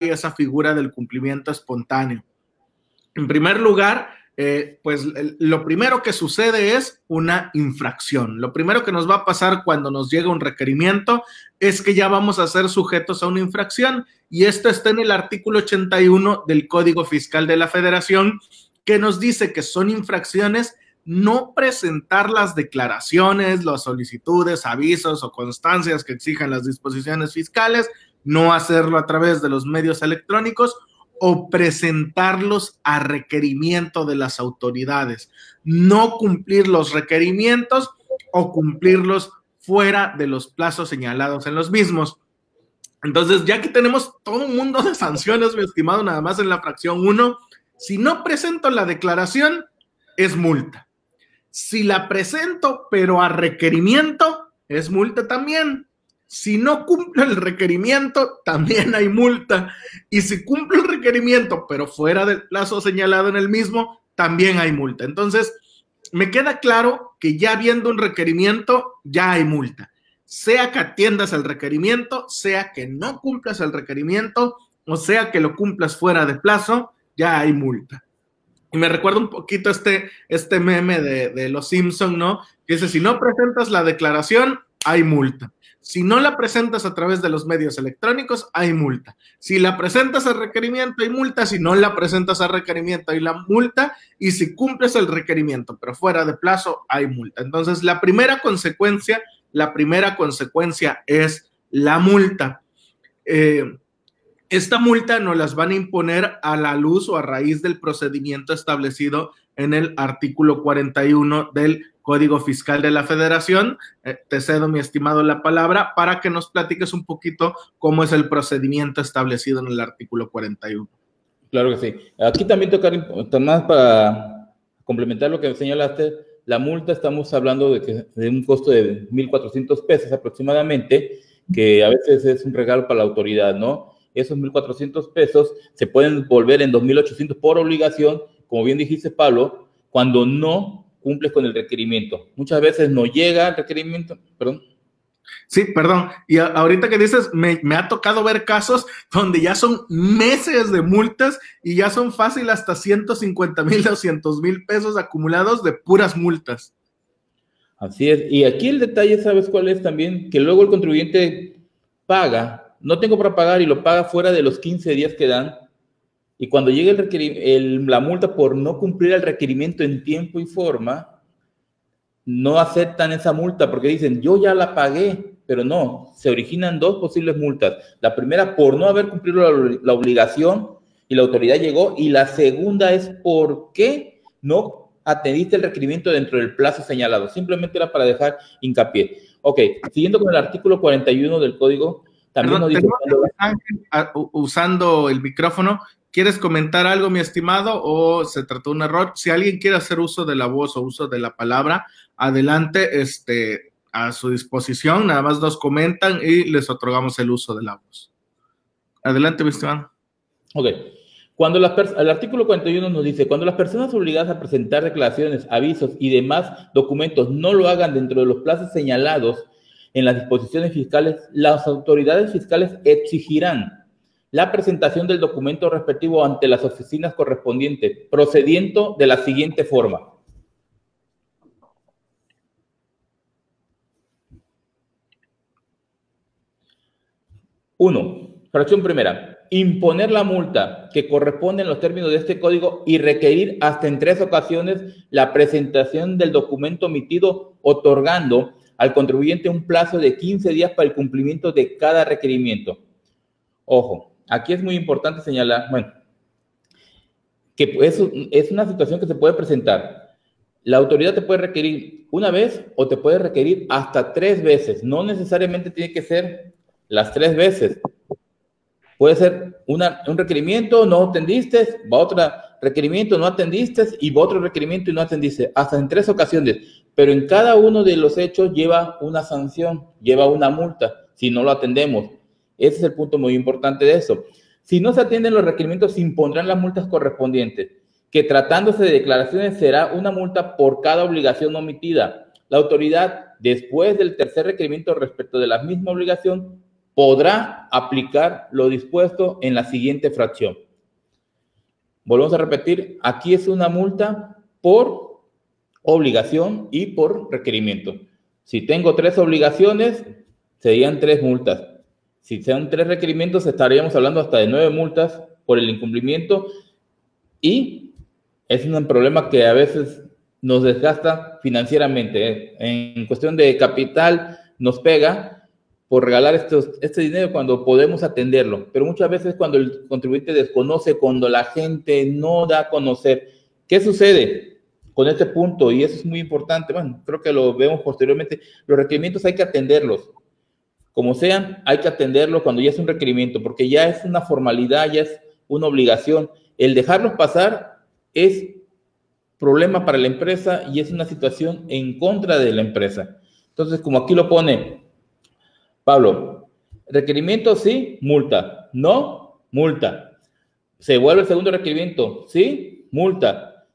esa figura del cumplimiento espontáneo. En primer lugar, eh, pues lo primero que sucede es una infracción. Lo primero que nos va a pasar cuando nos llega un requerimiento es que ya vamos a ser sujetos a una infracción y esto está en el artículo 81 del Código Fiscal de la Federación que nos dice que son infracciones no presentar las declaraciones, las solicitudes, avisos o constancias que exijan las disposiciones fiscales, no hacerlo a través de los medios electrónicos o presentarlos a requerimiento de las autoridades, no cumplir los requerimientos o cumplirlos fuera de los plazos señalados en los mismos. Entonces, ya que tenemos todo un mundo de sanciones, mi estimado, nada más en la fracción 1, si no presento la declaración, es multa. Si la presento, pero a requerimiento, es multa también. Si no cumple el requerimiento, también hay multa. Y si cumple el requerimiento, pero fuera del plazo señalado en el mismo, también hay multa. Entonces, me queda claro que ya viendo un requerimiento, ya hay multa. Sea que atiendas el requerimiento, sea que no cumplas el requerimiento, o sea que lo cumplas fuera de plazo, ya hay multa. Y me recuerda un poquito este, este meme de, de los Simpson, ¿no? Que dice, si no presentas la declaración, hay multa. Si no la presentas a través de los medios electrónicos, hay multa. Si la presentas a requerimiento, hay multa. Si no la presentas a requerimiento, hay la multa. Y si cumples el requerimiento, pero fuera de plazo, hay multa. Entonces, la primera consecuencia, la primera consecuencia es la multa. Eh, esta multa no las van a imponer a la luz o a raíz del procedimiento establecido en el artículo 41 del Código Fiscal de la Federación. Eh, te cedo, mi estimado, la palabra para que nos platiques un poquito cómo es el procedimiento establecido en el artículo 41. Claro que sí. Aquí también tocar, más para complementar lo que señalaste, la multa estamos hablando de, que, de un costo de 1.400 pesos aproximadamente, que a veces es un regalo para la autoridad, ¿no? Esos 1.400 pesos se pueden volver en 2.800 por obligación, como bien dijiste, Pablo, cuando no cumples con el requerimiento. Muchas veces no llega el requerimiento, perdón. Sí, perdón. Y ahorita que dices, me, ha tocado ver casos donde ya son meses de multas y ya son fácil hasta 150 mil, 200 mil pesos acumulados de puras multas. Así es. Y aquí el detalle, ¿sabes cuál es también? Que luego el contribuyente paga, no tengo para pagar y lo paga fuera de los 15 días que dan y cuando llegue el la multa por no cumplir el requerimiento en tiempo y forma, no aceptan esa multa porque dicen, yo ya la pagué, pero no, se originan dos posibles multas. La primera por no haber cumplido la, la obligación y la autoridad llegó, y la segunda es por qué no atendiste el requerimiento dentro del plazo señalado. Simplemente era para dejar hincapié. Ok, siguiendo con el artículo 41 del código, también nos dice... usando el micrófono, ¿Quieres comentar algo, mi estimado, o se trató de un error? Si alguien quiere hacer uso de la voz o uso de la palabra, adelante, este, a su disposición. Nada más nos comentan y les otorgamos el uso de la voz. Adelante, mi estimado. Ok. Cuando el artículo 41 nos dice, cuando las personas obligadas a presentar declaraciones, avisos y demás documentos no lo hagan dentro de los plazos señalados en las disposiciones fiscales, las autoridades fiscales exigirán la presentación del documento respectivo ante las oficinas correspondientes, procediendo de la siguiente forma. Uno, fracción primera, imponer la multa que corresponde en los términos de este código y requerir hasta en tres ocasiones la presentación del documento emitido, otorgando al contribuyente un plazo de 15 días para el cumplimiento de cada requerimiento. Ojo, Aquí es muy importante señalar, bueno, que es, una situación que se puede presentar. La autoridad te puede requerir una vez o te puede requerir hasta tres veces. No necesariamente tiene que ser las tres veces. Puede ser un requerimiento, no atendiste, va otro requerimiento, no atendiste, y va otro requerimiento y no atendiste, hasta en tres ocasiones. Pero en cada uno de los hechos lleva una sanción, lleva una multa, si no lo atendemos. Ese es el punto muy importante de eso. Si no se atienden los requerimientos, se impondrán las multas correspondientes, que tratándose de declaraciones será una multa por cada obligación omitida. La autoridad, después del tercer requerimiento respecto de la misma obligación, podrá aplicar lo dispuesto en la siguiente fracción. Volvemos a repetir, aquí es una multa por obligación y por requerimiento. Si tengo tres obligaciones, serían tres multas. Si sean tres requerimientos, estaríamos hablando hasta de nueve multas por el incumplimiento y es un problema que a veces nos desgasta financieramente. ¿eh? En cuestión de capital nos pega por regalar estos, este dinero cuando podemos atenderlo, pero muchas veces cuando el contribuyente desconoce, cuando la gente no da a conocer, ¿qué sucede? con este punto, y eso es muy importante, bueno, creo que lo vemos posteriormente, los requerimientos hay que atenderlos, como sean, hay que atenderlos cuando ya es un requerimiento, porque ya es una formalidad, ya es una obligación. El dejarlos pasar es problema para la empresa y es una situación en contra de la empresa. Entonces, como aquí lo pone Pablo, requerimiento sí, multa, no, multa. Se vuelve el segundo requerimiento, sí, multa,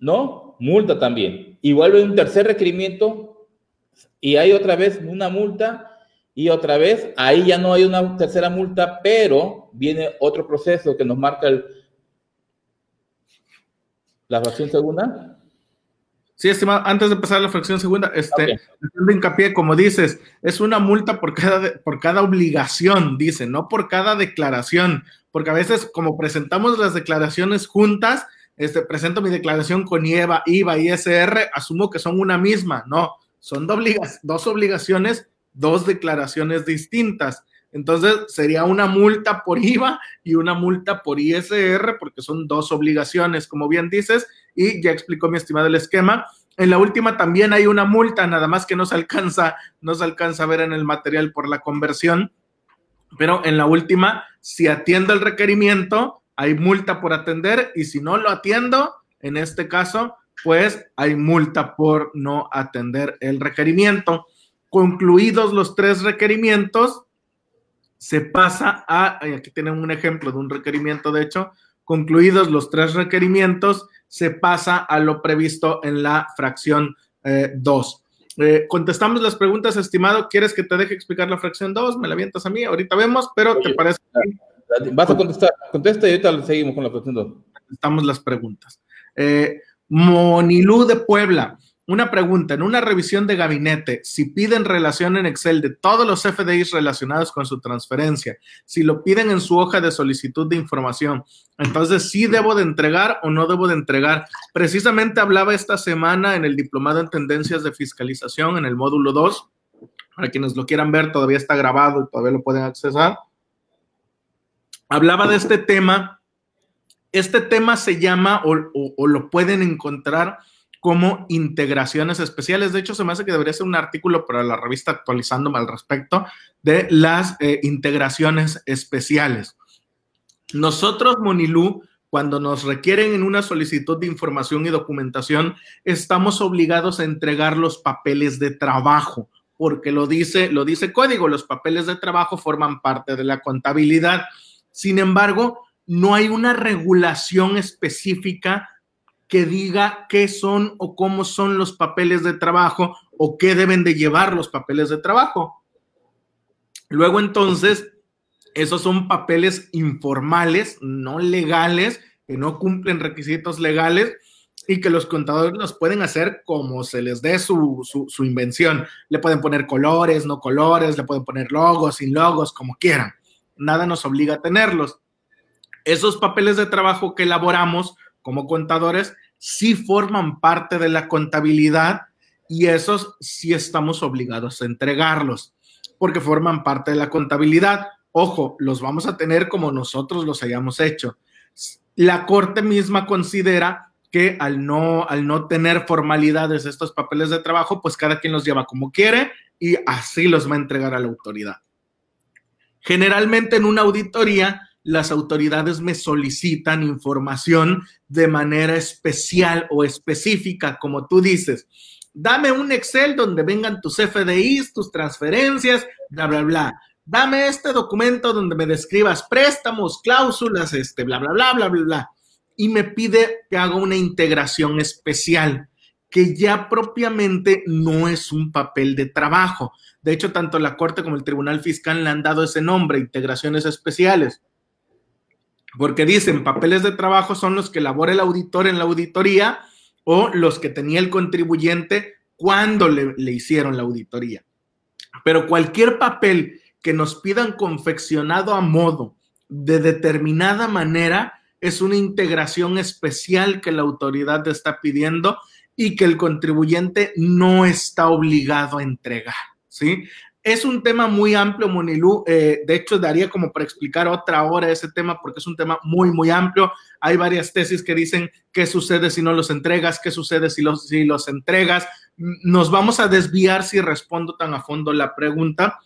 no, multa también. Y vuelve un tercer requerimiento y hay otra vez una multa y otra vez ahí ya no hay una tercera multa, pero viene otro proceso que nos marca el, la fracción segunda. Sí, estimado, antes de empezar la fracción segunda, este, okay. hincapié, como dices, es una multa por cada, por cada obligación, dice, no por cada declaración, porque a veces como presentamos las declaraciones juntas, este, presento mi declaración con IVA, IVA y SR, asumo que son una misma, no, son dos obligaciones, dos declaraciones distintas. Entonces sería una multa por IVA y una multa por ISR porque son dos obligaciones, como bien dices, y ya explicó mi estimado el esquema. En la última también hay una multa, nada más que no se alcanza, no se alcanza a ver en el material por la conversión, pero en la última, si atiendo el requerimiento, hay multa por atender y si no lo atiendo, en este caso, pues hay multa por no atender el requerimiento. Concluidos los tres requerimientos, se pasa a, aquí tienen un ejemplo de un requerimiento, de hecho, concluidos los tres requerimientos, se pasa a lo previsto en la fracción 2. Eh, eh, contestamos las preguntas, estimado. ¿Quieres que te deje explicar la fracción 2? Me la avientas a mí, ahorita vemos, pero ¿te parece? Vas a contestar, contesta y ahorita seguimos con la fracción 2. Estamos las preguntas. Eh, Monilú de Puebla. Una pregunta, en una revisión de gabinete, si piden relación en Excel de todos los FDIs relacionados con su transferencia, si lo piden en su hoja de solicitud de información, entonces sí debo de entregar o no debo de entregar. Precisamente hablaba esta semana en el diplomado en tendencias de fiscalización en el módulo 2. Para quienes lo quieran ver, todavía está grabado y todavía lo pueden accesar. Hablaba de este tema. Este tema se llama o, o lo pueden encontrar como integraciones especiales. De hecho, se me hace que debería ser un artículo para la revista actualizándome al respecto de las eh, integraciones especiales. Nosotros, Monilú, cuando nos requieren en una solicitud de información y documentación, estamos obligados a entregar los papeles de trabajo, porque lo dice, lo dice código, los papeles de trabajo forman parte de la contabilidad. Sin embargo, no hay una regulación específica que diga qué son o cómo son los papeles de trabajo o qué deben de llevar los papeles de trabajo. Luego entonces, esos son papeles informales, no legales, que no cumplen requisitos legales y que los contadores los pueden hacer como se les dé su, su, invención. Le pueden poner colores, no colores, le pueden poner logos, sin logos, como quieran. Nada nos obliga a tenerlos. Esos papeles de trabajo que elaboramos como contadores sí forman parte de la contabilidad y esos sí estamos obligados a entregarlos porque forman parte de la contabilidad. Ojo, los vamos a tener como nosotros los hayamos hecho. La corte misma considera que al no, al no tener formalidades estos papeles de trabajo, pues cada quien los lleva como quiere y así los va a entregar a la autoridad. Generalmente en una auditoría las autoridades me solicitan información de manera especial o específica, como tú dices. Dame un Excel donde vengan tus FDIs, tus transferencias, bla, bla, bla. Dame este documento donde me describas préstamos, cláusulas, este, bla, bla, bla, bla, bla, bla. Y me pide que haga una integración especial. que ya propiamente no es un papel de trabajo. De hecho, tanto la Corte como el Tribunal Fiscal le han dado ese nombre, integraciones especiales, porque dicen papeles de trabajo son los que elabora el auditor en la auditoría o los que tenía el contribuyente cuando le, le hicieron la auditoría. Pero cualquier papel que nos pidan confeccionado a modo de determinada manera es una integración especial que la autoridad está pidiendo y que el contribuyente no está obligado a entregar, ¿sí? Es un tema muy amplio, Monilú. Eh, de hecho, daría como para explicar otra hora ese tema porque es un tema muy, muy amplio. Hay varias tesis que dicen qué sucede si no los entregas, qué sucede si los, si los entregas. Nos vamos a desviar si respondo tan a fondo la pregunta,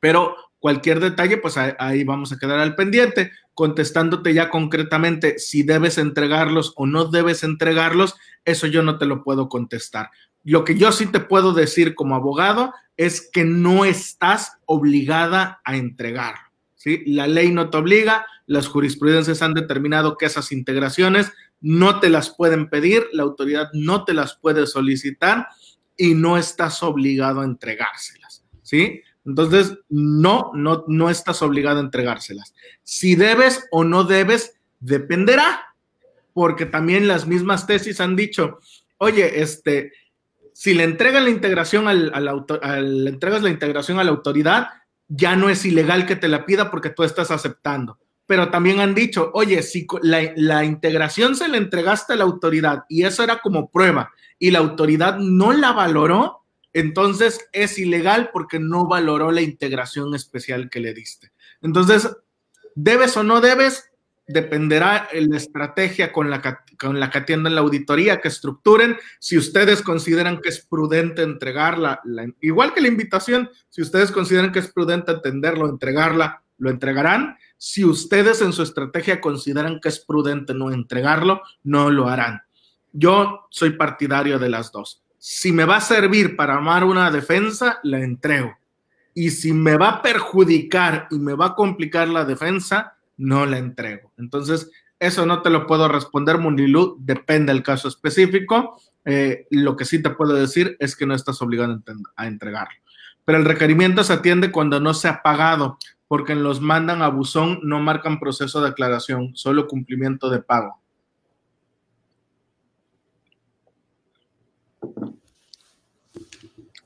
pero cualquier detalle, pues ahí vamos a quedar al pendiente, contestándote ya concretamente si debes entregarlos o no debes entregarlos, eso yo no te lo puedo contestar. Lo que yo sí te puedo decir como abogado es que no estás obligada a entregar. ¿sí? La ley no te obliga, las jurisprudencias han determinado que esas integraciones no te las pueden pedir, la autoridad no te las puede solicitar y no estás obligado a entregárselas. ¿sí? Entonces, no, no, no estás obligado a entregárselas. Si debes o no debes, dependerá, porque también las mismas tesis han dicho, oye, este, si le entregan la integración al, al, entregas la integración a la autoridad, ya no es ilegal que te la pida porque tú estás aceptando. Pero también han dicho, oye, si la, la integración se la entregaste a la autoridad y eso era como prueba y la autoridad no la valoró, entonces es ilegal porque no valoró la integración especial que le diste. Entonces, debes o no debes, dependerá la estrategia con la, con la que atiendan la auditoría, que estructuren. Si ustedes consideran que es prudente entregarla, igual que la invitación, si ustedes consideran que es prudente atenderlo, entregarla, lo entregarán. Si ustedes en su estrategia consideran que es prudente no entregarlo, no lo harán. Yo soy partidario de las dos si me va a servir para armar una defensa, la entrego. Y si me va a perjudicar y me va a complicar la defensa, no la entrego. Entonces, eso no te lo puedo responder, Munilú, depende del caso específico. Eh, lo que sí te puedo decir es que no estás obligado a entregarlo. Pero el requerimiento se atiende cuando no se ha pagado, porque los mandan a buzón no marcan proceso de aclaración, solo cumplimiento de pago.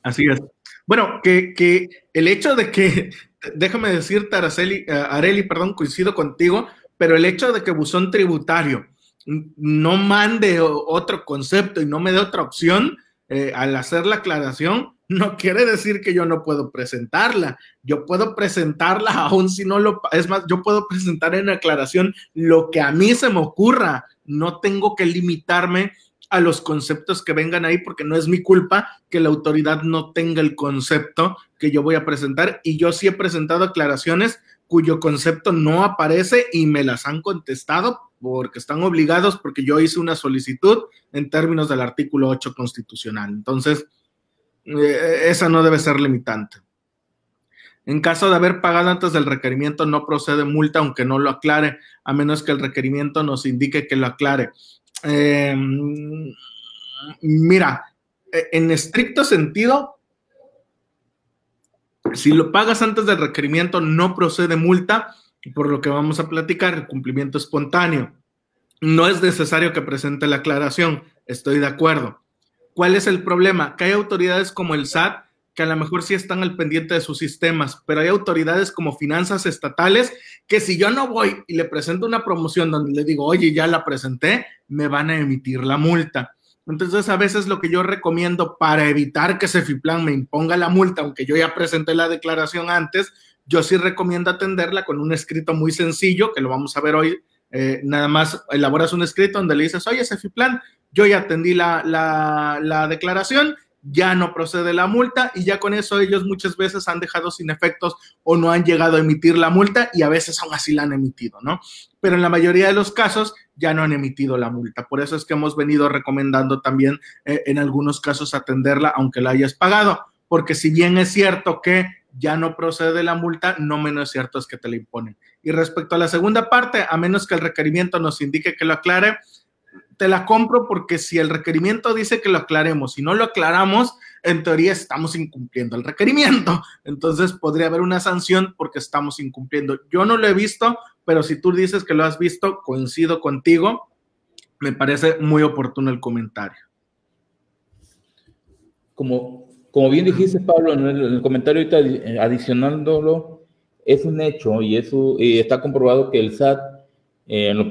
Así es. Bueno, que, el hecho de que, déjame decirte, Araceli, eh, Areli, perdón, coincido contigo, pero el hecho de que Buzón Tributario no mande otro concepto y no me dé otra opción eh, al hacer la aclaración, no quiere decir que yo no puedo presentarla. Yo puedo presentarla aún si no lo... Es más, yo puedo presentar en aclaración lo que a mí se me ocurra. No tengo que limitarme a los conceptos que vengan ahí, porque no es mi culpa que la autoridad no tenga el concepto que yo voy a presentar. Y yo sí he presentado aclaraciones cuyo concepto no aparece y me las han contestado porque están obligados, porque yo hice una solicitud en términos del artículo 8 constitucional. Entonces, eh, esa no debe ser limitante. En caso de haber pagado antes del requerimiento, no procede multa, aunque no lo aclare, a menos que el requerimiento nos indique que lo aclare. Eh, mira, e, en estricto sentido, si lo pagas antes del requerimiento, no procede multa, por lo que vamos a platicar, el cumplimiento espontáneo. No es necesario que presente la aclaración, estoy de acuerdo. ¿Cuál es el problema? Que hay autoridades como el SAT que a lo mejor sí están al pendiente de sus sistemas, pero hay autoridades como finanzas estatales que si yo no voy y le presento una promoción donde le digo, oye, ya la presenté, me van a emitir la multa. Entonces, a veces lo que yo recomiendo para evitar que Cefiplan me imponga la multa, aunque yo ya presenté la declaración antes, yo sí recomiendo atenderla con un escrito muy sencillo, que lo vamos a ver hoy. Eh, nada más elaboras un escrito donde le dices, oye, Cefiplan, yo ya atendí la, la, la declaración ya no procede la multa y ya con eso ellos muchas veces han dejado sin efectos o no han llegado a emitir la multa y a veces aún así la han emitido, ¿no? Pero en la mayoría de los casos ya no han emitido la multa. Por eso es que hemos venido recomendando también eh, en algunos casos atenderla aunque la hayas pagado, porque si bien es cierto que ya no procede la multa, no menos cierto es que te la imponen. Y respecto a la segunda parte, a menos que el requerimiento nos indique que lo aclare, te la compro porque si el requerimiento dice que lo aclaremos, si no lo aclaramos, en teoría estamos incumpliendo el requerimiento. Entonces podría haber una sanción porque estamos incumpliendo. Yo no lo he visto, pero si tú dices que lo has visto, coincido contigo. Me parece muy oportuno el comentario. Como, como bien dijiste, Pablo, en el, comentario ahorita eh, adicionándolo, es un hecho y, eso, y está comprobado que el SAT, eh, en lo